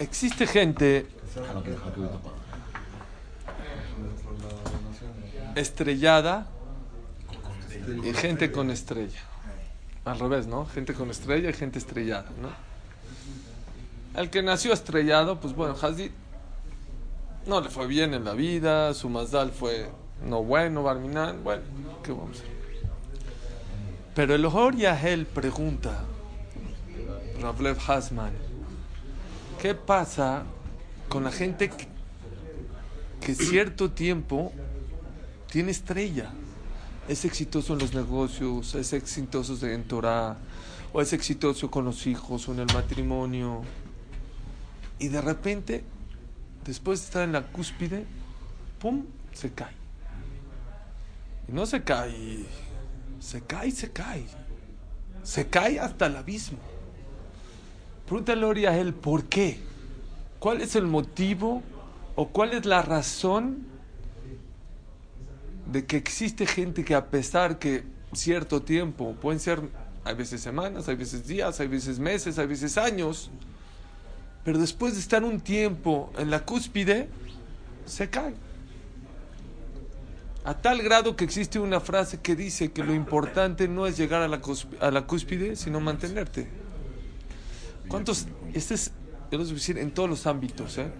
Existe gente estrellada y gente con estrella. Al revés, ¿no? Gente con estrella y gente estrellada, ¿no? El que nació estrellado, pues bueno, Hazid no le fue bien en la vida, su Mazdal fue no bueno, Barminan, bueno, ¿qué vamos a hacer? Pero el Ohor Yahel pregunta, Ravlev Hasman, ¿qué pasa con la gente que, cierto tiempo tiene estrella? Es exitoso en los negocios, es exitoso en Torah, o es exitoso con los hijos, o en el matrimonio. Y de repente, después de estar en la cúspide, ¡pum! se cae. Y no se cae, se cae, se cae. Se cae hasta el abismo. Pregúntale a él por qué. ¿Cuál es el motivo o cuál es la razón de que existe gente que a pesar que cierto tiempo, pueden ser, hay veces semanas, hay veces días, hay veces meses, hay veces años, pero después de estar un tiempo en la cúspide, se cae. A tal grado que existe una frase que dice que lo importante no es llegar a a la cúspide, sino mantenerte. ¿Cuántos? Este es, yo decir, en todos los ámbitos, ¿eh?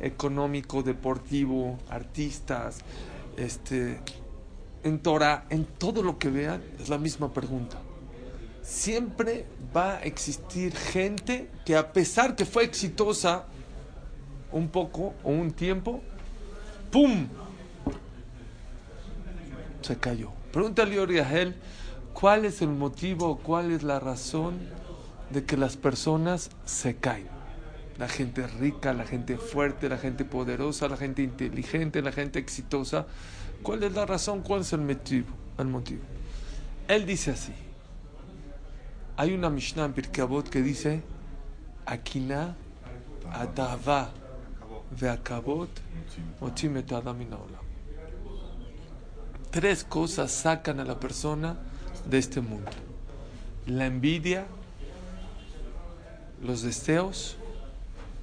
económico, deportivo, artistas, este, en Torah, en todo lo que vean, es la misma pregunta. Siempre va a existir gente que a pesar que fue exitosa un poco o un tiempo, ¡pum! Se cayó. Pregúntale a él cuál es el motivo, cuál es la razón de que las personas se caen. La gente rica, la gente fuerte, la gente poderosa, la gente inteligente, la gente exitosa. ¿Cuál es la razón? ¿Cuál es el motivo? El motivo. Él dice así. Hay una Mishnah en Pirkei que dice Akina adava ve'akabot Tres cosas sacan a la persona de este mundo. La envidia, los deseos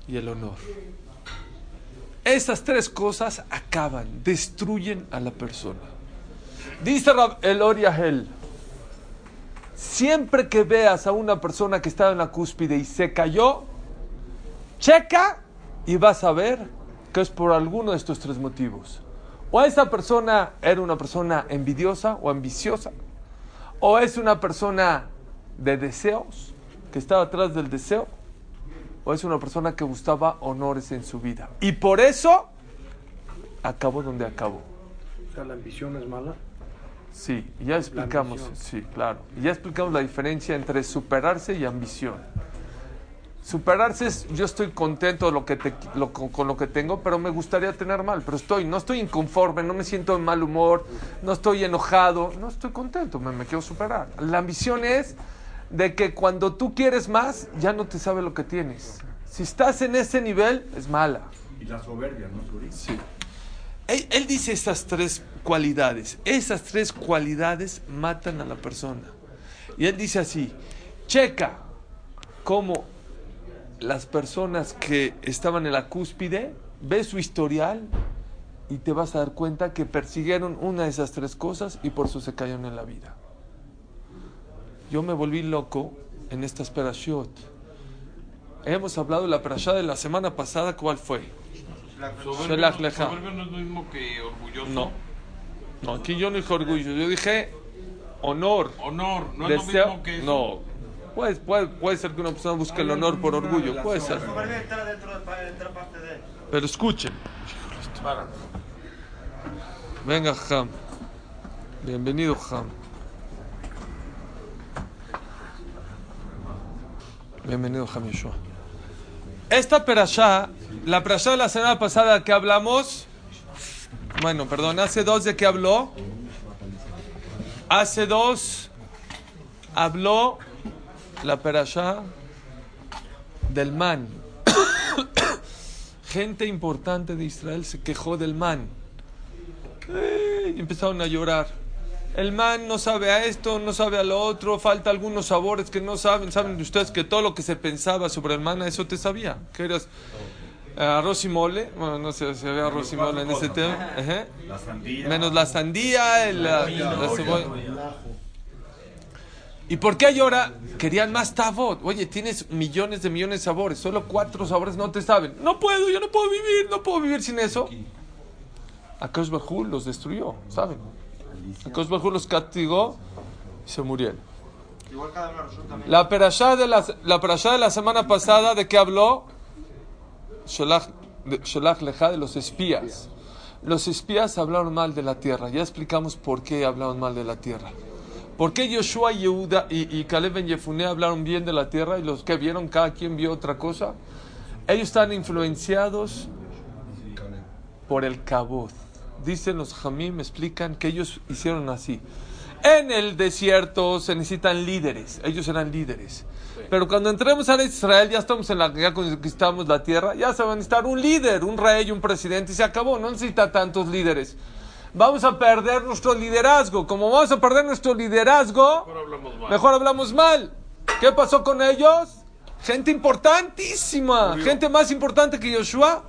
y el honor. Esas tres cosas acaban, destruyen a la persona. Dice el Oriahel, siempre que veas a una persona que estaba en la cúspide y se cayó, checa y vas a ver que es por alguno de estos tres motivos. O esa persona era una persona envidiosa o ambiciosa, o es una persona de deseos, que estaba atrás del deseo, o es una persona que buscaba honores en su vida. Y por eso acabó donde acabó. O sea, la ambición es mala. Sí, ya explicamos, sí, claro. Ya explicamos la diferencia entre superarse y ambición. Superarse es, yo estoy contento de lo que con, lo que tengo, pero me gustaría tener mal, pero estoy, no estoy inconforme, no me siento en mal humor, no estoy enojado, no estoy contento, me, me quiero superar. La ambición es de que cuando tú quieres más, ya no te sabe lo que tienes. Si estás en ese nivel, es mala. Y la soberbia, ¿no, Sí. Él, dice estas tres cualidades. Esas tres cualidades matan a la persona. Y él dice así, checa cómo las personas que estaban en la cúspide, ve su historial y te vas a dar cuenta que persiguieron una de esas tres cosas y por eso se cayeron en la vida. Yo me volví loco en estas perashot. Hemos hablado de la perashá de la semana pasada, ¿cuál fue? Soberbio, no es lo mismo que orgulloso. No. No, aquí yo no dije orgullo, yo dije honor. Honor, no es lo mismo que eso. No. Puede, puede, puede ser que una persona busque el honor por orgullo, puede ser. Pero escuchen. Venga, Ham. Bienvenido, Ham. Bienvenido, Hamishua. Esta perashá, la perashá de la semana pasada que hablamos, bueno, perdón, hace dos de que habló. Hace dos habló la perashá del man. Gente importante de Israel se quejó del man. Y empezaron a llorar. El man no sabe a esto, no sabe a lo otro, falta algunos sabores que no saben. Saben ustedes que todo lo que se pensaba sobre el man, eso te sabía. Que eras eh, arroz y mole. Bueno, no sé si había arroz y mole en ese tema. Ajá. La sandía. Menos la sandía, el, la, la cebolla. ¿Y por qué ahora querían más tavot? Oye, tienes millones de millones de sabores, solo cuatro sabores no te saben. No puedo, yo no puedo vivir, no puedo vivir sin eso. Akash Bajú los destruyó, ¿saben? Los castigó y se murieron. La perashá de la, la perashá de la semana pasada, ¿de qué habló? Sholach, de, Sholach Lejá, de los espías. Los espías hablaron mal de la tierra. Ya explicamos por qué hablaron mal de la tierra. ¿Por qué Yoshua y, Yehuda y, y Caleb en Yefuné hablaron bien de la tierra y los que vieron, cada quien vio otra cosa? Ellos están influenciados por el kabod. Dicen los Jamim, explican que ellos hicieron así. En el desierto se necesitan líderes, ellos eran líderes. Pero cuando entremos a Israel, ya estamos en la, ya conquistamos la tierra, ya se va a necesitar un líder, un rey, un presidente, y se acabó, no necesita tantos líderes. Vamos a perder nuestro liderazgo. Como vamos a perder nuestro liderazgo, Ahora hablamos mal. mejor hablamos mal. ¿Qué pasó con ellos? Gente importantísima, gente más importante que Yoshua,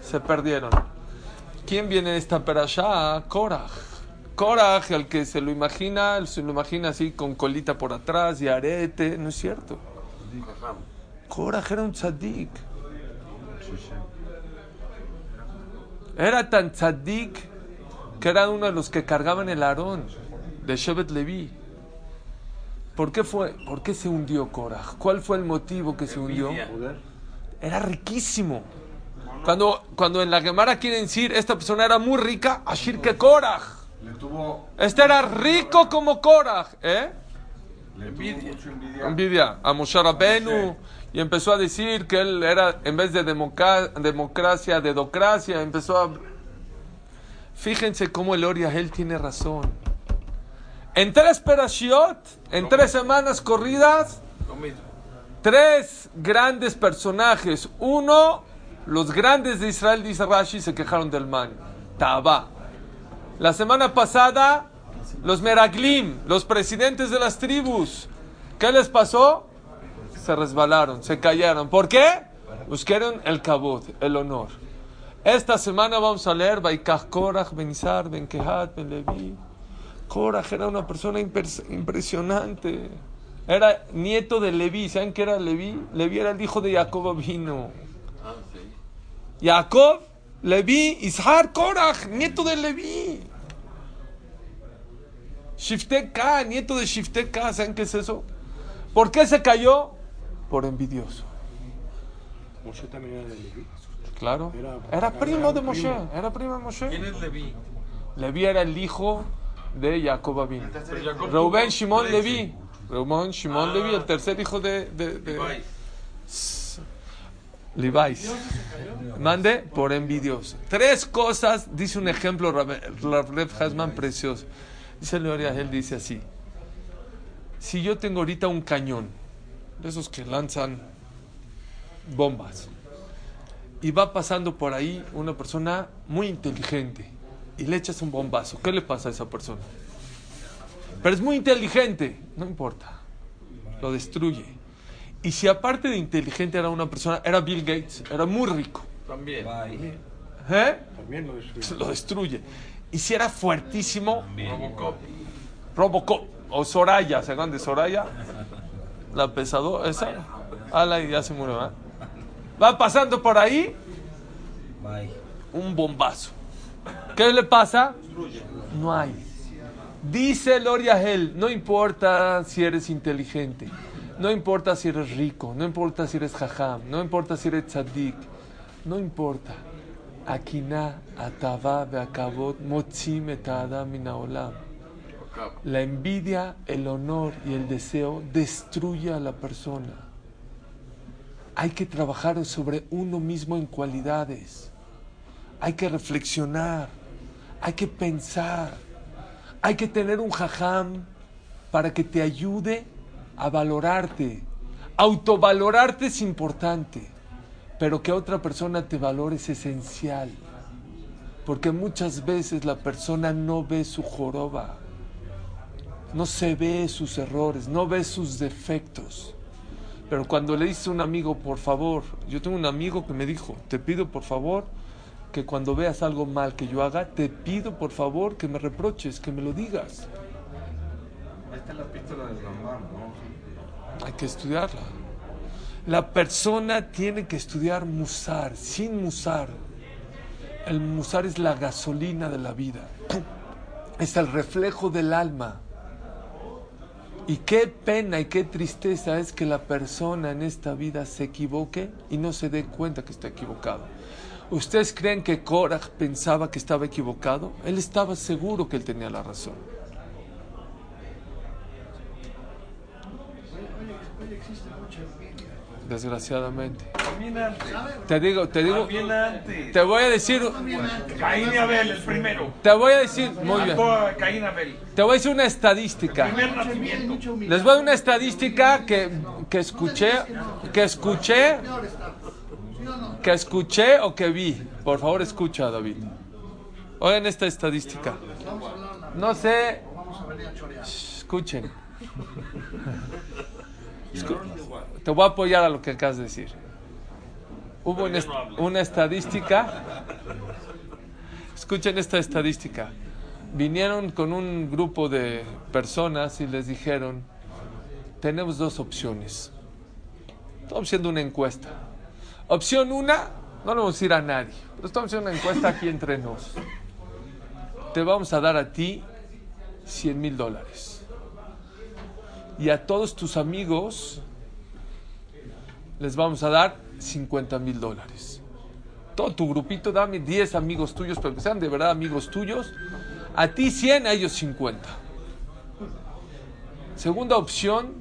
se perdieron. ¿Quién viene de esta perashá? Korach. Korach, el que se lo imagina, se lo imagina así con colita por atrás y arete, no es cierto. Korach era un tzadik. Era tan tzadik que era uno de los que cargaban el arón de Shevet Levi. ¿Por qué fue? ¿Por qué se hundió Korach? ¿Cuál fue el motivo que se hundió? Era riquísimo. Cuando, cuando en la Gemara quieren decir esta persona era muy rica, Ashir que Korach. Este era rico como Korach, ¿eh? le envidia. Envidia a Moshe Rabenu y empezó a decir que él era en vez de democracia, dedocracia, empezó a Fíjense cómo el Oriahel tiene razón. En tres perashiot, en tres semanas corridas, tres grandes personajes. Uno, los grandes de Israel, dice Rashi, se quejaron del man. Taba. La semana pasada, los Meraglim, los presidentes de las tribus. ¿Qué les pasó? Se resbalaron, se cayeron. ¿Por qué? Buscaron el kabod, el honor. Esta semana vamos a leer Baikach Korach, Ben Kehat, Ben. Korach era una persona impresionante. Era nieto de Levi. ¿Saben qué era Levi? Levi era el hijo de Jacob vino. Ah. Jacob, Levi, Ishar, Korach, nieto de Levi. Shifteka, nieto de Shifteka. ¿Saben qué es eso? ¿Por qué se cayó? Por envidioso. Moshe también era de Leví. Claro. Era- Era primo de Moshe. primo. Era primo de Moshe. ¿Quién es Levi? Levi era el hijo de Jacob Jacob Reuben Shimon. Levi. Reuben Shimon Ah. Levi, el tercer hijo de, de, de- Levi. Levi's. Mande por envidioso. Tres cosas, dice un ejemplo Reb Hasman precioso. Dice Leoria, él dice así. Si yo tengo ahorita un cañón, de esos que lanzan bombas, y va pasando por ahí una persona muy inteligente, y le echas un bombazo, ¿qué le pasa a esa persona? Pero es muy inteligente, no importa, lo destruye. Y si aparte de inteligente era una persona, era Bill Gates, era muy rico, También. ¿eh? También lo destruyó. lo destruye. Y si era fuertísimo, Robocop. Robocop o Soraya, ¿se acuerdan de Soraya? La pesado, esa. Ala y ya se murió, ¿verdad? Va pasando por ahí, un bombazo. ¿Qué le pasa? No hay. Dice Loria Hell, no importa si eres inteligente, no importa si eres rico, no importa si eres jajam, no importa si eres tzadik, no importa. Akina, atava, beakavot, motzim et adam min haolam. La envidia, el honor y el deseo destruye a la persona. Hay que trabajar sobre uno mismo en cualidades. Hay que reflexionar. Hay que pensar. Hay que tener un jajam para que te ayude a valorarte. Autovalorarte es importante, pero que otra persona te valore es esencial. Porque muchas veces la persona no ve su joroba. no se ve sus errores, no ve sus defectos. Pero cuando le dice a un amigo, por favor, yo tengo un amigo que me dijo, te pido por favor que cuando veas algo mal que yo haga, te pido por favor que me reproches, que me lo digas. Esta es la pistola del Rambam, ¿no? Hay que estudiarla. La persona tiene que estudiar musar, sin musar. El musar es la gasolina de la vida. Es el reflejo del alma. Y qué pena y qué tristeza es que la persona en esta vida se equivoque y no se dé cuenta que está equivocado. ¿Ustedes creen que Korach pensaba que estaba equivocado? Él estaba seguro que él tenía la razón. Desgraciadamente. Te digo, te digo, te voy a decir, Caín y Abel, el primero. te voy a decir, muy bien, te voy a decir una estadística. Les voy a dar una estadística que, que escuché, que escuché, que escuché o que vi. Por favor, escucha, David. Oigan esta estadística. No sé. Escuchen. Te voy a apoyar a lo que acabas de decir. Hubo una, est- una estadística. Escuchen esta estadística. Vinieron con un grupo de personas y les dijeron, tenemos dos opciones. Estamos haciendo una encuesta. Opción una, no le vamos a decir a nadie, pero estamos haciendo una encuesta aquí entre nos. Te vamos a dar a ti 100 mil dólares. Y a todos tus amigos les vamos a dar 50 mil dólares. Todo tu grupito, dame 10 amigos tuyos, pero que sean de verdad amigos tuyos. A ti 100, a ellos 50. Segunda opción,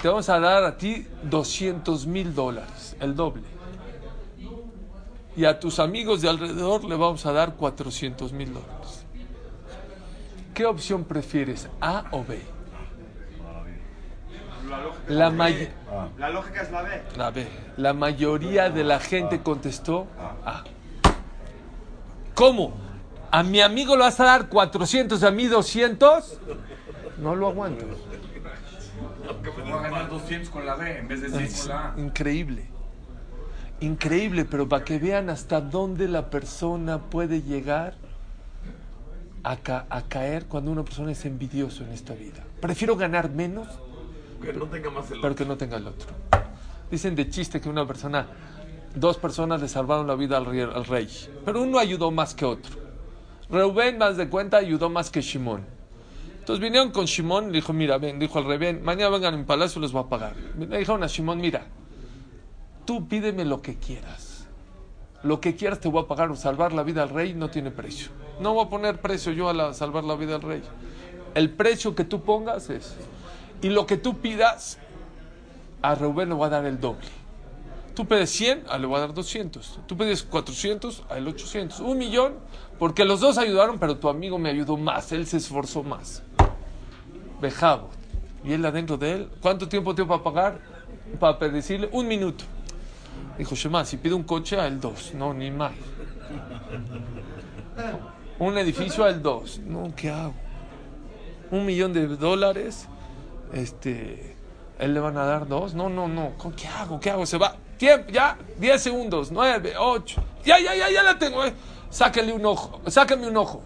te vamos a dar a ti 200 mil dólares, el doble. Y a tus amigos de alrededor le vamos a dar 400 mil dólares. ¿Qué opción prefieres, A o B? La lógica, La, may- la lógica es la B. la B. La mayoría de la gente contestó A. ¿Cómo? ¿A mi amigo le vas a dar 400 y a mí 200? No lo aguanto. Voy a ganar 200 con la B en vez de 100 Es con la A. increíble. Increíble, pero para que vean hasta dónde la persona puede llegar a, ca- a caer cuando una persona es envidioso en esta vida. Prefiero ganar menos, Que no tenga más el pero que no tenga el otro. Dicen de chiste que una persona, dos personas le salvaron la vida al rey, al rey, pero uno ayudó más que otro. Reuben, más de cuenta, ayudó más que Shimón. Entonces vinieron con Shimón, le dijo, mira, ven, dijo al rey, ven, mañana vengan a mi palacio, les voy a pagar. Le dijeron a Shimón, mira, tú pídeme lo que quieras. Lo que quieras te voy a pagar. Salvar la vida al rey no tiene precio. No voy a poner precio yo a la, salvar la vida al rey. El precio que tú pongas es. Y lo que tú pidas, a Reuben le voy a dar el doble. Tú pides 100, a él le voy a dar 200. Tú pides 400, a él 800. Un millón, porque los dos ayudaron, pero tu amigo me ayudó más. Él se esforzó más. Bejabo. Y él adentro de él, ¿cuánto tiempo tengo para pagar? Para decirle un minuto. Dijo Shema, si pido un coche, a él dos. No, ni más. Un edificio, a él dos. No, ¿qué hago? Un millón de dólares, este, él le van a dar dos. No, no, no. ¿Con ¿Qué hago? ¿Qué hago? Se va. Tiempo, ya, diez segundos, nueve, ocho. Ya, ya, ya, ya la tengo. eh. Sáquenle un ojo, sáquenme un ojo.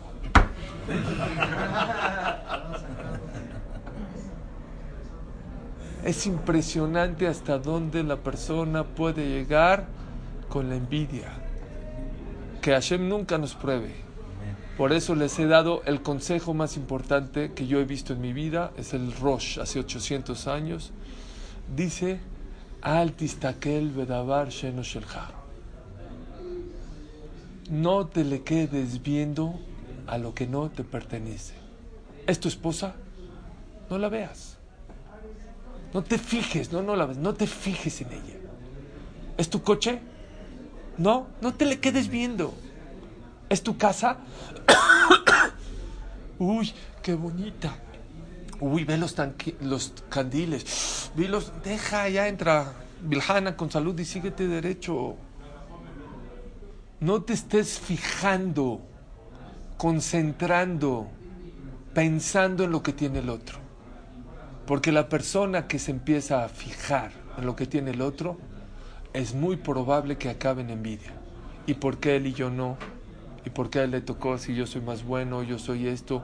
Es impresionante hasta dónde la persona puede llegar con la envidia. Que Hashem nunca nos pruebe. Por eso les he dado el consejo más importante que yo he visto en mi vida. Es el Rosh, hace 800 años. Dice, shelcha". No te le quedes viendo a lo que no te pertenece. ¿Es tu esposa? No la veas. No te fijes, no, no la ves, no te fijes en ella. ¿Es tu coche? No, no te le quedes viendo. ¿Es tu casa? Uy, qué bonita. Uy, ve los, candiles. Los, deja, ya entra Viljana con salud y síguete derecho. No te estés fijando, concentrando, pensando en lo que tiene el otro. Porque la persona que se empieza a fijar en lo que tiene el otro, es muy probable que acabe en envidia. ¿Y por qué él y yo no? ¿Y por qué a él le tocó si yo soy más bueno, yo soy esto?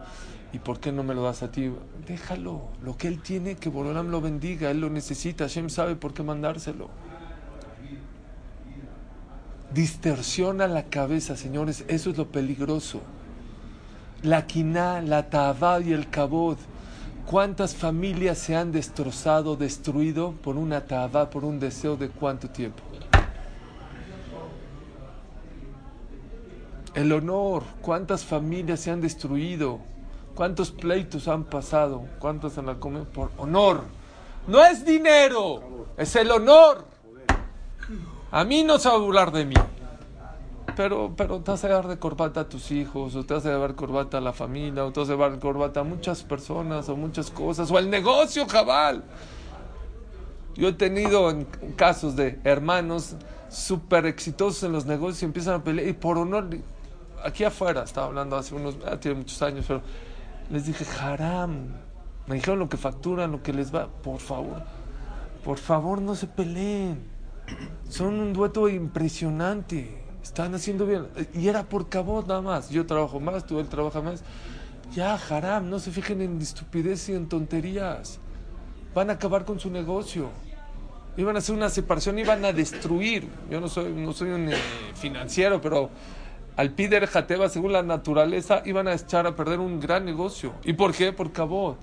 ¿Y por qué no me lo das a ti? Déjalo. Lo que él tiene, que Borolam lo bendiga. Él lo necesita. Hashem sabe por qué mandárselo. Distorsiona la cabeza, señores. Eso es lo peligroso. La quiná, la tabá y el cabod. ¿Cuántas familias se han destrozado, destruido por una tabá, por un deseo de cuánto tiempo? El honor, ¿cuántas familias se han destruido? ¿Cuántos pleitos han pasado? ¿Cuántos han comido? Por honor. No es dinero, es el honor. A mí no se va a burlar de mí. Pero, pero te vas a llevar de corbata a tus hijos, o te vas a llevar corbata a la familia, o te vas a llevar corbata a muchas personas, o muchas cosas, o al negocio, cabal. Yo he tenido casos de hermanos súper exitosos en los negocios y empiezan a pelear, y por honor, aquí afuera, estaba hablando hace unos, ah, tiene muchos años, pero les dije, haram. Me dijeron lo que facturan, lo que les va. Por favor, por favor, no se peleen. Son un dueto impresionante. Están haciendo bien. Y era por cabot nada más. Yo trabajo más, tú él trabaja más. Ya, haram, no se fijen en estupidez y en tonterías. Van a acabar con su negocio. Iban a hacer una separación, iban a destruir. Yo no soy, no soy un eh, financiero, pero al Pider Jateba, según la naturaleza, iban a echar a perder un gran negocio. ¿Y por qué? Por cabot.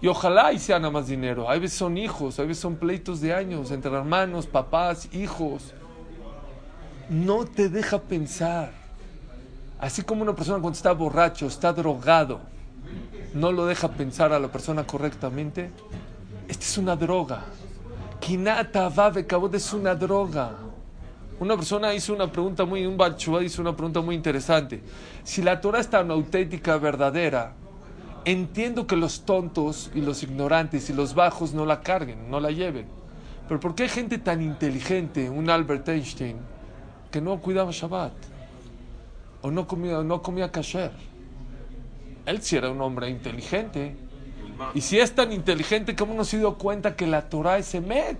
Y ojalá y sea nada más dinero. Hay veces son hijos, hay veces son pleitos de años entre hermanos, papás, hijos. No te deja pensar. Así como una persona cuando está borracho, está drogado, no lo deja pensar a la persona correctamente. Esta es una droga. Kinata de cabot es una droga. Una persona hizo una pregunta muy, un balchua hizo una pregunta muy interesante. Si la Torah es tan auténtica, verdadera, entiendo que los tontos y los ignorantes y los bajos no la carguen, no la lleven. Pero ¿por qué hay gente tan inteligente, un Albert Einstein, que no cuidaba Shabbat? O no comía, no comía kasher. Él sí era un hombre inteligente. Y si es tan inteligente, ¿cómo no se dio cuenta que la Torah es Emet?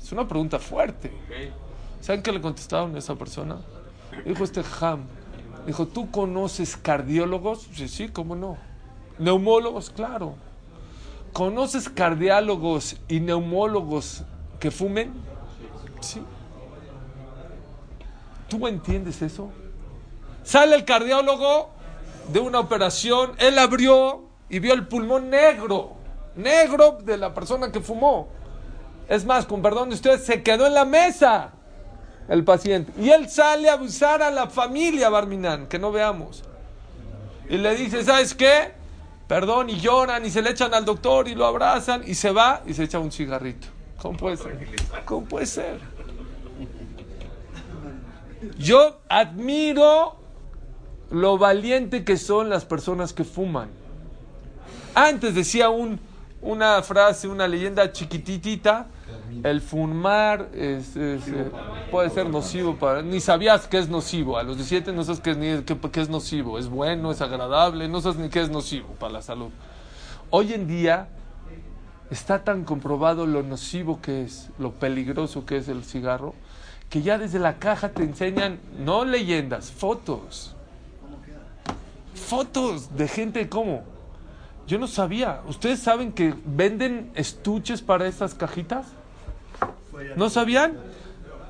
Es una pregunta fuerte. ¿Saben qué le contestaron a esa persona? Dijo este Ham. Dijo, ¿tú conoces cardiólogos? Sí, sí, ¿cómo no? Neumólogos, claro. ¿Conoces cardiólogos y neumólogos que fumen? Sí. ¿Tú entiendes eso? Sale el cardiólogo de una operación, él abrió y vio el pulmón negro, negro de la persona que fumó. Es más, con perdón de ustedes, se quedó en la mesa el paciente. Y él sale a abusar a la familia Barminan, que no veamos. Y le dice, ¿sabes qué? Perdón, y lloran y se le echan al doctor y lo abrazan y se va y se echa un cigarrito. ¿Cómo puede ser? ¿Cómo puede ser? Yo admiro lo valiente que son las personas que fuman. Antes decía un, una frase, una leyenda chiquititita, el fumar es, eh, puede ser nocivo para... Ni sabías que es nocivo. A los 17 no sabes qué es, es nocivo. Es bueno, es agradable. No sabes ni qué es nocivo para la salud. Hoy en día está tan comprobado lo nocivo que es, lo peligroso que es el cigarro, que ya desde la caja te enseñan, no leyendas, fotos. Fotos de gente como... Yo no sabía. ¿Ustedes saben que venden estuches para esas cajitas? ¿No sabían?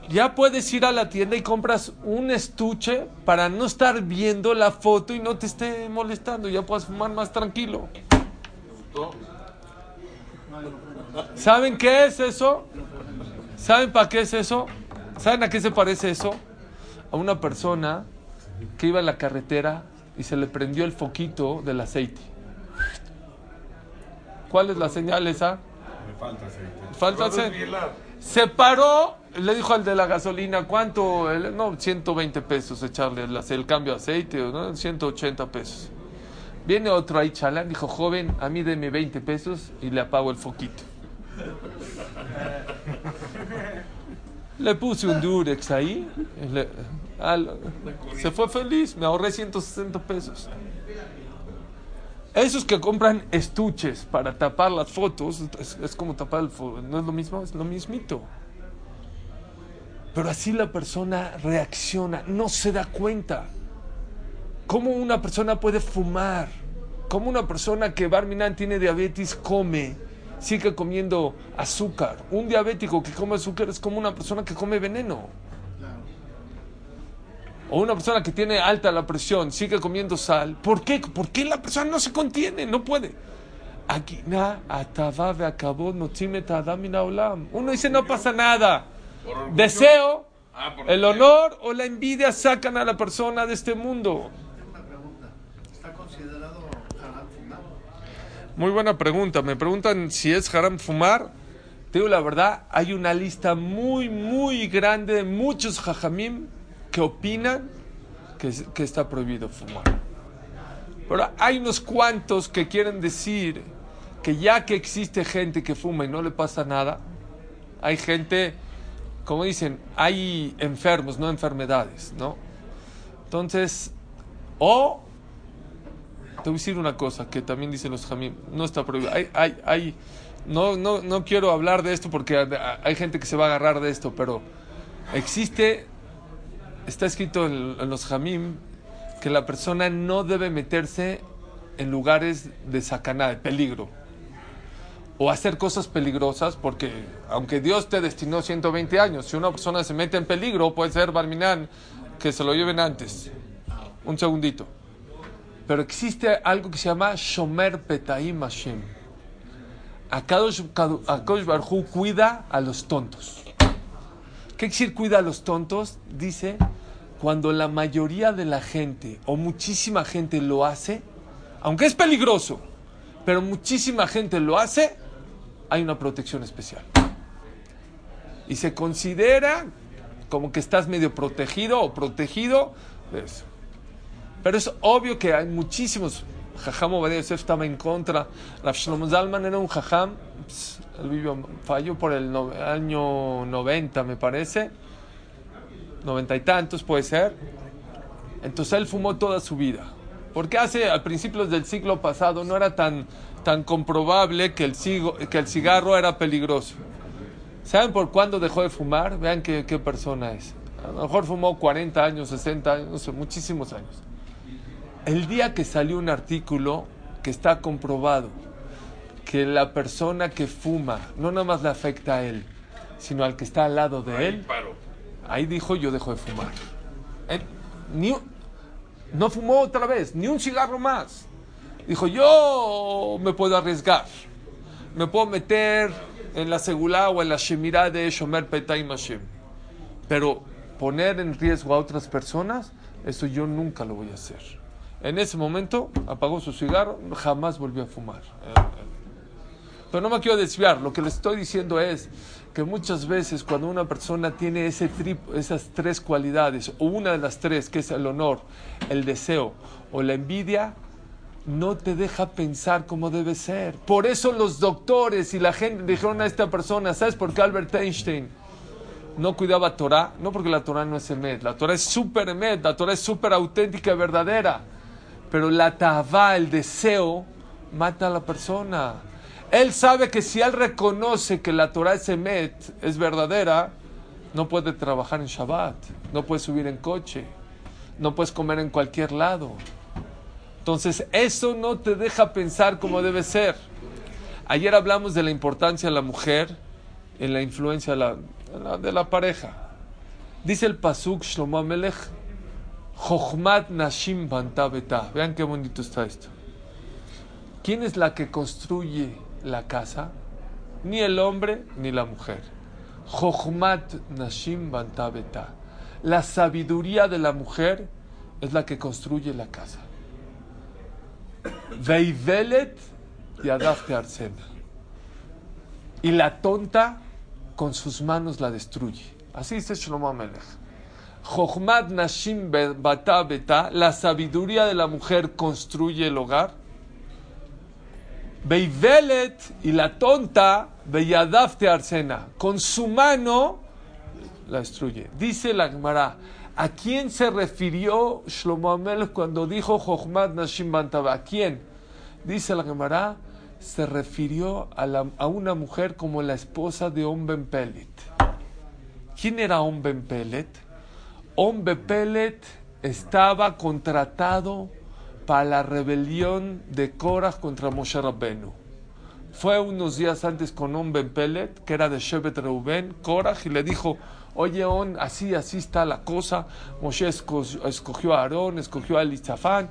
Ya puedes ir a la tienda y compras un estuche para no estar viendo la foto y no te esté molestando. Ya puedes fumar más tranquilo. ¿Saben qué es eso? ¿Saben para qué es eso? ¿Saben a qué se parece eso? A una persona que iba en la carretera y se le prendió el foquito del aceite. ¿Cuál es la señal esa? Me falta aceite. Falta aceite. Se paró, le dijo al de la gasolina, ¿cuánto? No, 120 pesos echarle el, cambio de aceite, ¿no? 180 pesos. Viene otro ahí chalán, dijo, joven, a mí deme 20 pesos y le apago el foquito. le puse un Durex ahí, se fue feliz, me ahorré 160 pesos. Esos que compran estuches para tapar las fotos, es, como tapar el ¿no es lo mismo? Es lo mismito. Pero así la persona reacciona, no se da cuenta. ¿Cómo una persona puede fumar? ¿Cómo una persona que Barminan tiene diabetes come? Sigue comiendo azúcar. Un diabético que come azúcar es como una persona que come veneno. O una persona que tiene alta la presión, sigue comiendo sal. ¿Por qué? ¿Por qué la persona no se contiene? No puede. Uno dice, no pasa nada. Deseo, Ah, el honor o la envidia sacan a la persona de este mundo. Muy buena pregunta. Me preguntan si es haram fumar. Te digo la verdad, hay una lista muy, muy grande de muchos jajamim que opinan que, que está prohibido fumar. Pero hay unos cuantos que quieren decir que ya que existe gente que fuma y no le pasa nada, hay gente, como dicen, hay enfermos, no enfermedades, ¿no? Entonces, o te voy a decir una cosa que también dicen los jamim, no está prohibido. Hay, hay, hay, no, no, no quiero hablar de esto porque hay gente que se va a agarrar de esto, pero existe, está escrito en, los jamim que la persona no debe meterse en lugares de sacaná, de peligro, o hacer cosas peligrosas, porque aunque Dios te destinó 120 años, si una persona se mete en peligro, puede ser Barminan, que se lo lleven antes. Un segundito. Pero existe algo que se llama Shomer Petaim Hashem. Akadosh Akadosh Baruj Hu cuida a los tontos. ¿Qué decir cuida a los tontos? Dice, cuando la mayoría de la gente o muchísima gente lo hace, aunque es peligroso, pero muchísima gente lo hace, hay una protección especial. Y se considera como que estás medio protegido o protegido de eso. Pero es obvio que hay muchísimos. Jajam Obadiah Yosef estaba en contra. Rav Zalman era un jajam. ps, Él vivió, falló por el no- año 90, me parece. Noventa y tantos puede ser. Entonces él fumó toda su vida. Porque hace, a principios del siglo pasado, no era tan, tan comprobable que el, cigo- que el cigarro era peligroso. ¿Saben por cuándo dejó de fumar? Vean qué, qué persona es. A lo mejor fumó 40 años, 60 años, no sé, muchísimos años. El día que salió un artículo que está comprobado que la persona que fuma no nada más le afecta a él, sino al que está al lado de Ahí él, paro. ahí dijo yo dejo de fumar. Él ni no fumó otra vez, ni un cigarro más. Dijo yo me puedo arriesgar, me puedo meter en la segulá o en la shemirá de Shomer Petay Hashem. Pero poner en riesgo a otras personas, eso yo nunca lo voy a hacer. En ese momento apagó su cigarro, jamás volvió a fumar. Pero no me quiero desviar, lo que le estoy diciendo es que muchas veces cuando una persona tiene ese trip- esas tres cualidades, o una de las tres, que es el honor, el deseo o la envidia, no te deja pensar como debe ser. Por eso los doctores y la gente dijeron a esta persona, ¿sabes por qué Albert Einstein no cuidaba Torah? No porque la Torah no es emet, la Torah es súper emet, la Torah es súper auténtica y verdadera. Pero la tavá, el deseo, mata a la persona. Él sabe que si él reconoce que la Torah es es verdadera, no puede trabajar en Shabbat, no puede subir en coche, no puedes comer en cualquier lado. Entonces, eso no te deja pensar como debe ser. Ayer hablamos de la importancia de la mujer en la influencia de la, pareja. Dice el Pasuk Shlomo Amelech, Jochmat Nashim Banta Betah". Vean qué bonito está esto. ¿Quién es la que construye la casa? Ni el hombre ni la mujer. Jochmat Nashim Banta Betah". La sabiduría de la mujer es la que construye la casa. Veivelet Yadafte Arsena. Y la tonta con sus manos la destruye. Así dice Shlomo Amelech. Jochmat Nashim Be- Bata Beta, la sabiduría de la mujer construye el hogar. Veivelet y la tonta, Beyadafte Arsena, con su mano la destruye. Dice la Gemara, ¿a quién se refirió Shlomo Amelech cuando dijo Jochmat Nashim Bantaba? ¿A quién? Dice la Gemara, se refirió a, una mujer como la esposa de Omben Pelet. ¿Quién era Omben Pelet? Omben Pelet estaba contratado para la rebelión de Korah contra Moshe Rabbenu. Fue unos días antes con Omben Pelet, que era de Shevet Reuben, Korah, y le dijo, oye, On, así, así está la cosa. Moshe esco- escogió a Aarón, escogió a Elizafán.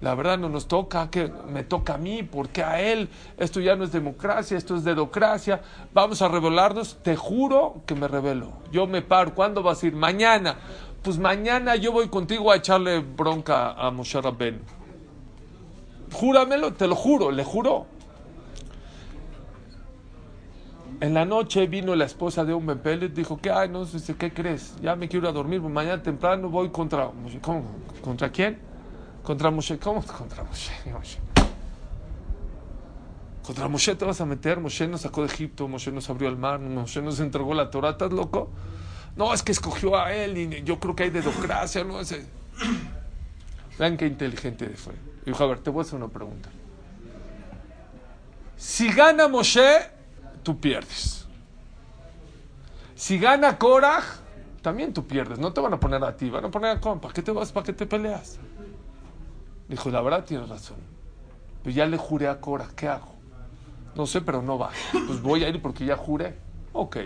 La verdad no nos toca, que me toca a mí, porque a él esto ya no es democracia, esto es dedocracia. Vamos a rebelarnos, te juro que me rebelo. Yo me paro, ¿cuándo vas a ir? Mañana. Pues mañana yo voy contigo a echarle bronca a Moshe Rabben. Júramelo, te lo juro, le juro. En la noche vino la esposa de un Pelet, dijo que, ay, no sé, ¿qué crees? Ya me quiero ir a dormir, mañana temprano voy contra Moshe. ¿Cómo? ¿Contra quién? Contra Moshe. ¿Cómo contra Moshe? Moshe. Contra Moshe te vas a meter. Moshe nos sacó de Egipto, Moshe nos abrió el mar, Moshe nos entregó la Torah. ¿Estás loco? No, es que escogió a él y yo creo que hay dedocracia, ¿no? Ese... Vean qué inteligente fue. Dijo, a ver, te voy a hacer una pregunta. Si gana Moshe, tú pierdes. Si gana Korah, también tú pierdes. No te van a poner a ti, van a poner a Korah. ¿Para qué te vas? ¿Para qué te peleas? Dijo, la verdad tienes razón. Pero ya le juré a Korah, ¿qué hago? No sé, pero no va. Pues voy a ir porque ya juré. Ok.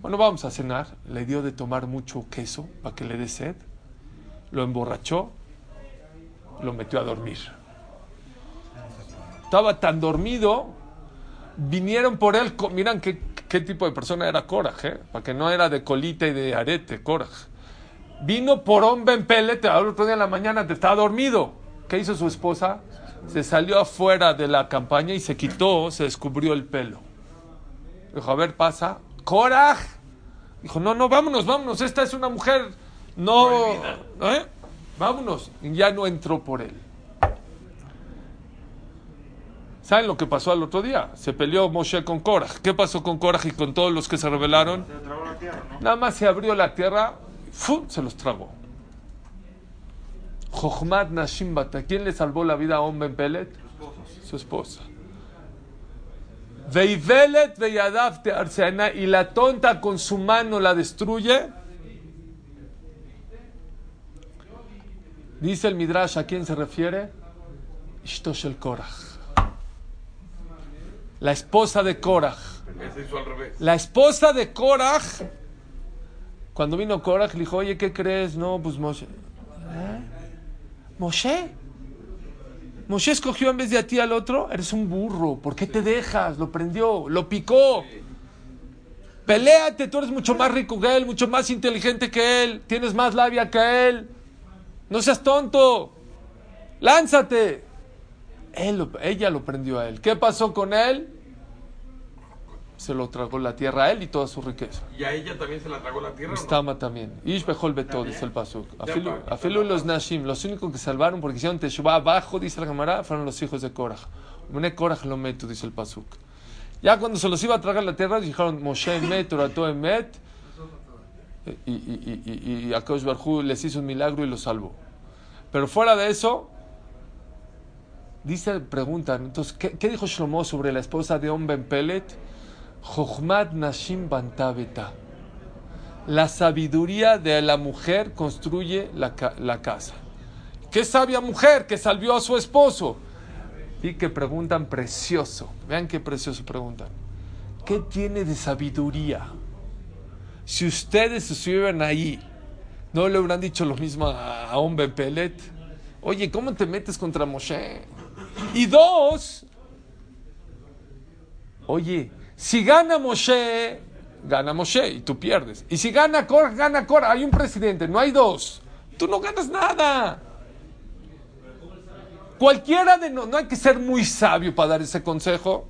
Bueno, vamos a cenar. Le dio de tomar mucho queso para que le dé sed. Lo emborrachó. Lo metió a dormir. Estaba tan dormido. Vinieron por él. Miran qué, qué tipo de persona era Korah, ¿eh? Para que no era de colita y de arete, Korah. Vino por hombre en pelete, al otro día en la mañana te estaba dormido. ¿Qué hizo su esposa? Se salió afuera de la campaña y se quitó, se descubrió el pelo. Dijo, a ver, pasa. ¡Coraj! Dijo, no, no, vámonos, vámonos. Esta es una mujer. No. ¿eh? Vámonos. Ya no entró por él. ¿Saben lo que pasó al otro día? Se peleó Moshe con Koraj. ¿Qué pasó con Koraj y con todos los que se rebelaron? Se tragó la tierra, ¿no? Nada más se abrió la tierra, ¡fum! se los tragó. Jochmat Nashim. ¿Quién le salvó la vida a Om Ben Pelet? Su esposa. Veivelet veyadav arseana. Y la tonta con su mano la destruye. Dice el Midrash, ¿a quién se refiere? El Korach. La esposa de Korach. La esposa de Korach, cuando vino Korach, le dijo, oye, ¿qué crees? No, pues Moshe. ¿Eh? ¿Moshe? ¿Moshe escogió en vez de a ti al otro? Eres un burro. ¿Por qué te dejas? Lo prendió, lo picó. Peléate, tú eres mucho más rico que él, mucho más inteligente que él, tienes más labia que él. No seas tonto. Lánzate. Él ella lo prendió a él. ¿Qué pasó con él? Se lo tragó la tierra a él y toda su riqueza. Y a ella también se la tragó la tierra. ¿o no? Estama también. Ish Behol Beto, dice el Pasuk. Afilu, los Nashim, los únicos que salvaron porque hicieron Teshuvah abajo, dice la Gemara, fueron los hijos de Korah. Mene Korah lo meto, dice el Pasuk. Ya cuando se los iba a tragar la tierra, dijeron Moshe Emet, Torato Emet. Y, y, y, y, y Akadosh Barjú les hizo un milagro y los salvó. Pero fuera de eso, dice, preguntan, entonces, ¿qué, qué dijo Shlomo sobre la esposa de Om Ben Pelet? Jochmat Nashim Bantabeta. La sabiduría de la mujer construye la casa. ¿Qué sabia mujer que salvió a su esposo? Y que preguntan precioso. Vean qué precioso preguntan. ¿Qué tiene de sabiduría? Si ustedes estuvieran ahí, ¿no le hubieran dicho lo mismo a, Hombre Pelet? Oye, ¿cómo te metes contra Moshe? Y dos, Oye, si gana Moshe, gana Moshe y tú pierdes. Y si gana Cora, gana Cora. Hay un presidente, no hay dos. Tú no ganas nada. Cualquiera de no, no hay que ser muy sabio para dar ese consejo.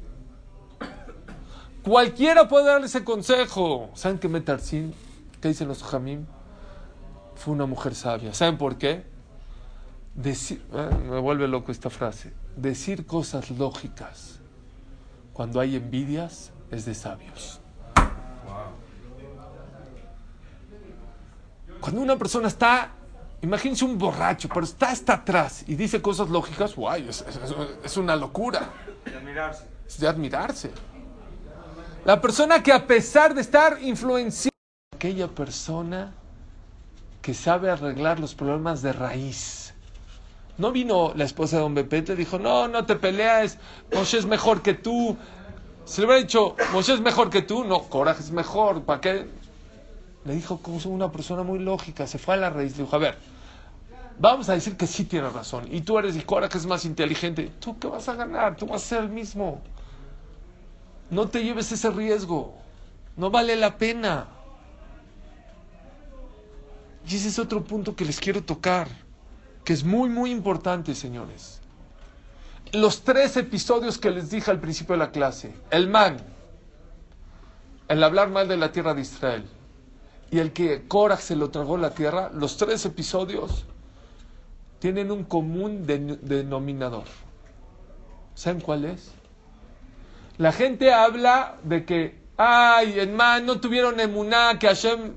Cualquiera puede dar ese consejo. ¿Saben qué Metarsin? ¿Qué dicen los Jamim? Fue una mujer sabia. ¿Saben por qué? Decir, eh, me vuelve loco esta frase. Decir cosas lógicas cuando hay envidias es de sabios. Cuando una persona está Imagínense un borracho, pero está hasta atrás y dice cosas lógicas. Guay, es, es- es una locura. De admirarse. Es de admirarse. La persona que a pesar de estar influenciada, aquella persona que sabe arreglar los problemas de raíz. No vino la esposa de Don Bepe, le dijo, no, no te pelees, Moshe es mejor que tú. Se le hubiera dicho, Moshe es mejor que tú, no, Coraje es mejor, ¿para qué? Le dijo como una persona muy lógica, se fue a la raíz, dijo, a ver, vamos a decir que sí tiene razón, y tú eres y Coraje es más inteligente, ¿tú qué vas a ganar? Tú vas a ser el mismo. No te lleves ese riesgo, no vale la pena. Y ese es otro punto que les quiero tocar, que es muy, muy importante, señores. Los tres episodios que les dije al principio de la clase, el man, el hablar mal de la tierra de Israel y el que Korach se lo tragó la tierra, los tres episodios tienen un común den- denominador. ¿Saben cuál es? La gente habla de que, ay, en man, no tuvieron emuná, que Hashem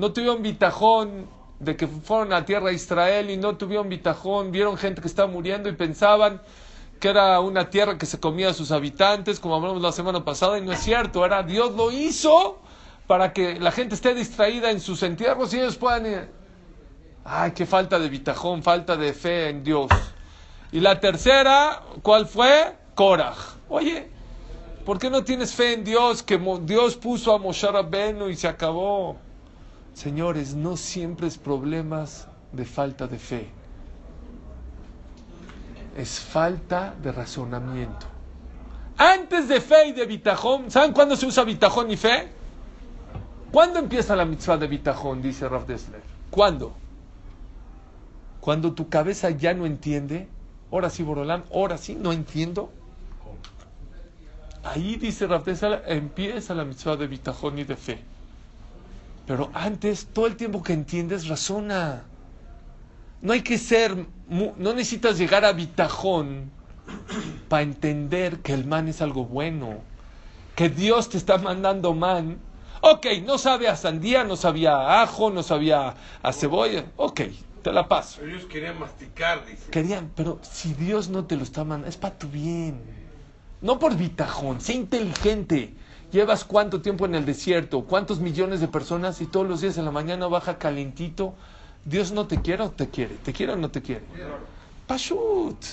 no tuvieron bitajón de que fueron a tierra de Israel y no tuvieron bitajón, vieron gente que estaba muriendo y pensaban que era una tierra que se comía a sus habitantes, como hablamos la semana pasada, y no es cierto, era Dios lo hizo para que la gente esté distraída en sus entierros y ellos puedan ir. Ay, qué falta de bitajón, falta de fe en Dios. Y la tercera, ¿cuál fue? Korach. Oye, ¿por qué no tienes fe en Dios? Que Dios puso a Moshe Rabbenu y se acabó. Señores, no siempre es problemas de falta de fe. Es falta de razonamiento. Antes de fe y de bitajón, ¿saben cuándo se usa bitajón y fe? ¿Cuándo empieza la mitzvah de bitajón? Dice Rav Dessler. ¿Cuándo? Cuando tu cabeza ya no entiende. Ahora sí, Borolán, ahora sí, no entiendo. Ahí dice Rav Dessler, empieza la mitzvah de bitajón y de fe. Pero antes, todo el tiempo que entiendes, razona. No hay que ser, no necesitas llegar a bitajón para entender que el man es algo bueno, que Dios te está mandando man. Ok, no sabe a sandía, no sabía a ajo, no sabía a cebolla. Ok, te la paso. Ellos querían masticar, dice. Querían, pero si Dios no te lo está mandando, es para tu bien. No por bitajón, sé inteligente. Llevas cuánto tiempo en el desierto, cuántos millones de personas y todos los días en la mañana baja calentito. Dios no te quiere o te quiere, te quiere o no te quiere. Pashut.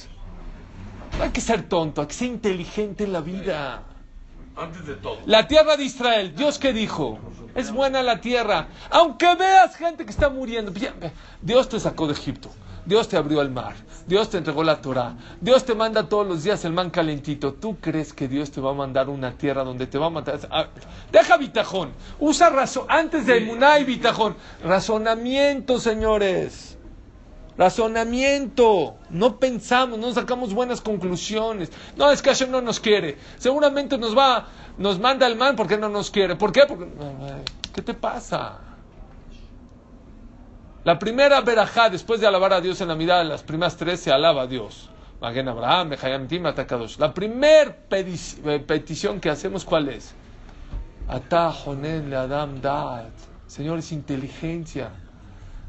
No hay que ser tonto, hay que ser inteligente en la vida. Antes de todo. La tierra de Israel, Dios que dijo, es buena la tierra, aunque veas gente que está muriendo. Dios te sacó de Egipto, Dios te abrió el mar, Dios te entregó la Torah, Dios te manda todos los días el man calentito. ¿Tú crees que Dios te va a mandar una tierra donde te va a matar? Deja bitajón, usa razón, antes de Emuná y bitajón, razonamiento, señores. Razonamiento. No pensamos, no sacamos buenas conclusiones. No, es que Hashem no nos quiere. Seguramente nos va, nos manda el mal porque no nos quiere. ¿Por qué? Porque, Ay, ¿qué te pasa? La primera verajá, después de alabar a Dios en la mirada, las primeras tres se alaba a Dios. Magen Abraham, Mejayam Tim, Atakadosh. La primera petición que hacemos, ¿cuál es? Ata Jonen le Adam Daat. Señor, es inteligencia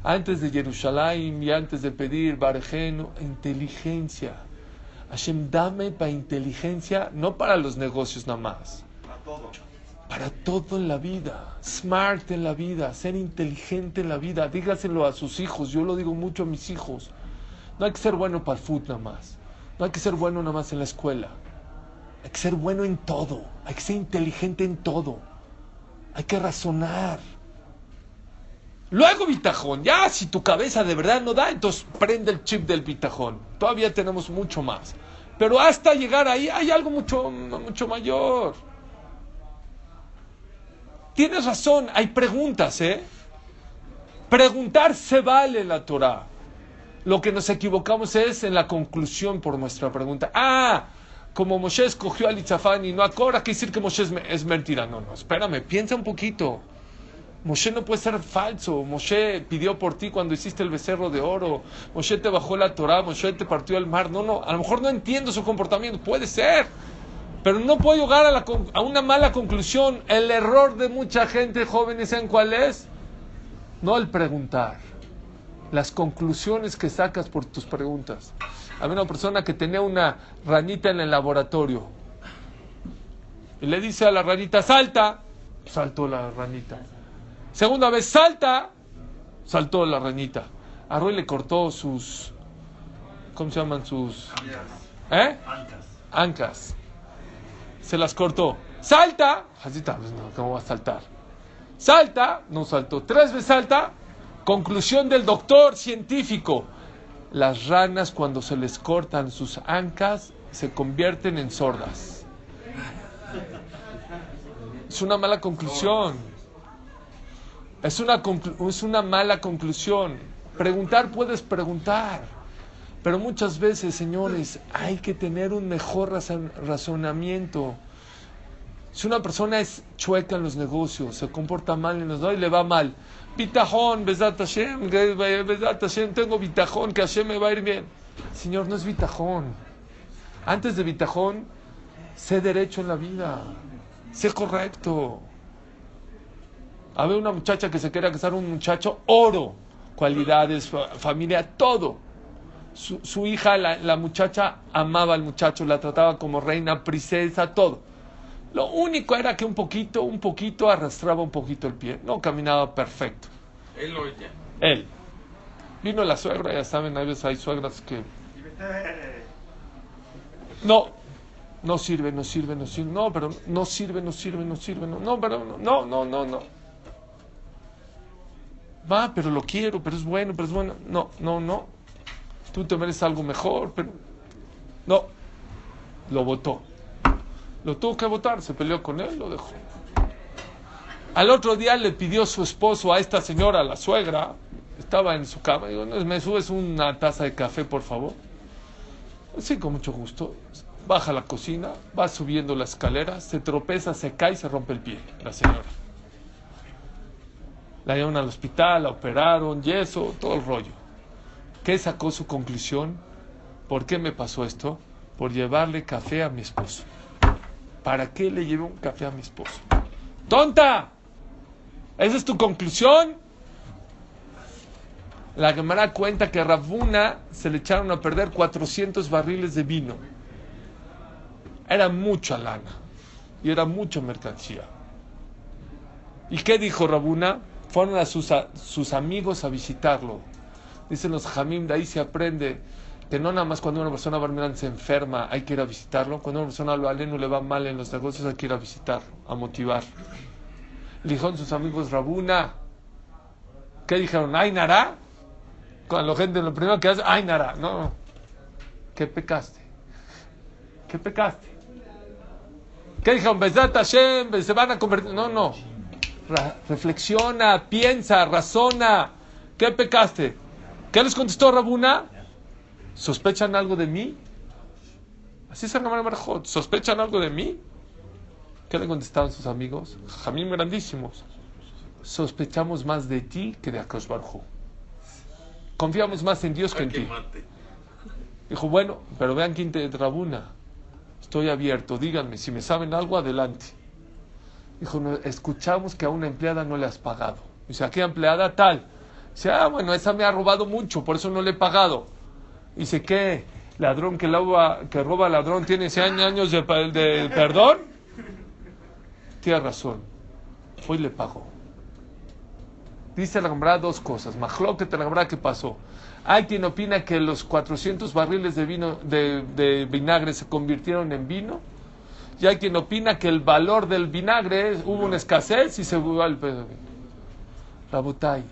antes de Jerusalén y antes de pedir Barejeno, inteligencia. Hashem, dame para inteligencia, no para los negocios nada más. Para todo en la vida. Smart en la vida, ser inteligente en la vida. Dígaselo a sus hijos, yo lo digo mucho a mis hijos. No hay que ser bueno para el fútbol nada más. No hay que ser bueno nada más en la escuela. Hay que ser bueno en todo. Hay que ser inteligente en todo. Hay que razonar. Luego bitajón, ya si tu cabeza de verdad no da, entonces prende el chip del bitajón. Todavía tenemos mucho más. Pero hasta llegar ahí hay algo mucho, mucho mayor. Tienes razón, hay preguntas, ¿eh? Preguntar se vale en la Torah. Lo que nos equivocamos es en la conclusión por nuestra pregunta. Ah, como Moshe escogió a Litzafán y no a Cora, quiere decir que Moshe es, es mentira. No, no, espérame, piensa un poquito. Moshe no puede ser falso. Moshe pidió por ti cuando hiciste el becerro de oro. Moshe te bajó la Torah. Moshe te partió el mar. No, no. A lo mejor no entiendo su comportamiento. Puede ser. Pero no puedo llegar a, la, a una mala conclusión. El error de mucha gente, jóvenes, ¿saben cuál es? No el preguntar. las conclusiones que sacas por tus preguntas. Había una persona que tenía una ranita en el laboratorio y le dice a la ranita, salta, saltó la ranita. Segunda vez, salta, saltó la ranita. A Roy le cortó sus, ¿cómo se llaman sus? ¿Eh? Ancas. Se las cortó. Salta, está, pues no, ¿cómo va a saltar? Salta, no saltó. Tres veces salta. Conclusión del doctor científico. Las ranas cuando se les cortan sus ancas se convierten en sordas. Es una mala conclusión. Es una, es una mala conclusión. Preguntar puedes preguntar. Pero muchas veces, señores, hay que tener un mejor razonamiento. Si una persona es chueca en los negocios, se comporta mal en los negocios y le va mal, Bitajón, Besat Hashem, Besat Hashem, tengo bitajón, que Hashem me va a ir bien. Señor, no es bitajón. Antes de bitajón, sé derecho en la vida, sé correcto. Había una muchacha que se quería casar un muchacho, oro, cualidades, familia, todo. Su, su hija, la, la muchacha, amaba al muchacho, la trataba como reina, princesa, todo. Lo único era que un poquito, un poquito arrastraba un poquito el pie. No caminaba perfecto. Él o ella. Él. Vino la suegra, ya saben, a veces hay suegras que... No, no sirve, no sirve, no sirve. No, pero no sirve, no sirve, no sirve. No, no pero no, no, no, no. Va, pero lo quiero, pero es bueno, pero es bueno. No, no, no. Tú te mereces algo mejor, pero... No. Lo votó. Lo tuvo que votar, se peleó con él, lo dejó. Al otro día le pidió su esposo a esta señora, la suegra, estaba en su cama, digo, ¿me subes una taza de café, por favor? Sí, con mucho gusto. Baja a la cocina, va subiendo la escalera, se tropeza, se cae y se rompe el pie, la señora. La llevaron al hospital, la operaron, yeso, todo el rollo. ¿Qué sacó su conclusión? ¿Por qué me pasó esto? Por llevarle café a mi esposo. ¿Para qué le llevo un café a mi esposo? ¡Tonta! ¿Esa es tu conclusión? La Gemara cuenta que a Rabuna se le echaron a perder 400 barriles de vino. Era mucha lana y era mucha mercancía. ¿Y qué dijo Rabuna? Fueron a sus amigos a visitarlo. Dicen los Jamim, de ahí se aprende que no nada más cuando una persona barminan se enferma hay que ir a visitarlo, cuando una persona lo aleno le va mal en los negocios hay que ir a visitarlo, a motivar. Dijeron sus amigos Rabuna, ¿qué dijeron? ¿Ay, Nara? Cuando la gente lo primero que hace, ¡ay, Nara! No, ¿qué pecaste? ¿Qué pecaste? ¿Qué dijeron? Besat Hashem, se van a convertir. No, no. reflexiona, piensa, razona. ¿Qué pecaste? ¿Qué les contestó Rabuna? ¿Sospechan algo de mí? Así se llama Marjot. ¿Sospechan algo de mí? ¿Qué le contestaban sus amigos? Jamín grandísimos. Sospechamos más de ti que de Akash Barjo. Confiamos más en Dios que en ti. Dijo, bueno, pero vean quién te Rabuna. Estoy abierto, díganme, si me saben algo, adelante. Dijo, escuchamos que a una empleada no le has pagado. Dice, ¿a qué empleada tal? Dice, ah, bueno, esa me ha robado mucho, por eso no le he pagado. Dice, ¿qué? ¿Ladrón que, roba, que roba ladrón tiene 100 años de, perdón? Tiene razón. Hoy le pagó. Dice la Gemara dos cosas. te la Gemara, ¿qué pasó? Hay quien opina que los 400 barriles de, vino, de, vinagre se convirtieron en vino. Y hay quien opina que el valor del vinagre, hubo una escasez y se volvió al pedo. La botella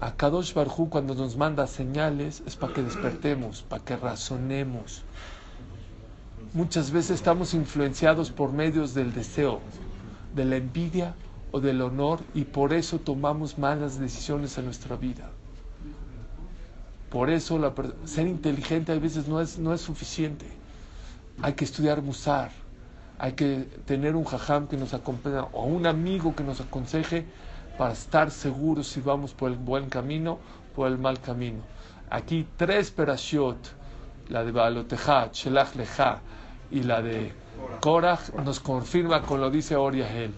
a Kadosh Barhu cuando nos manda señales es para que despertemos, para que razonemos. Muchas veces estamos influenciados por medios del deseo, de la envidia o del honor y por eso tomamos malas decisiones en nuestra vida. Por eso ser inteligente a veces no es, no es suficiente. Hay que estudiar Musar, hay que tener un jajam que nos acompañe o un amigo que nos aconseje para estar seguros si vamos por el buen camino o por el mal camino. Aquí tres perashiot, la de Balotejá, Shelach Leja y la de Korach, nos confirma con lo dice Oriahel.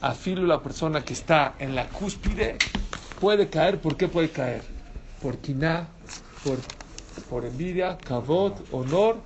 Afilo la persona que está en la cúspide, puede caer, ¿por qué puede caer? Por quiná, por, por envidia, kavod, honor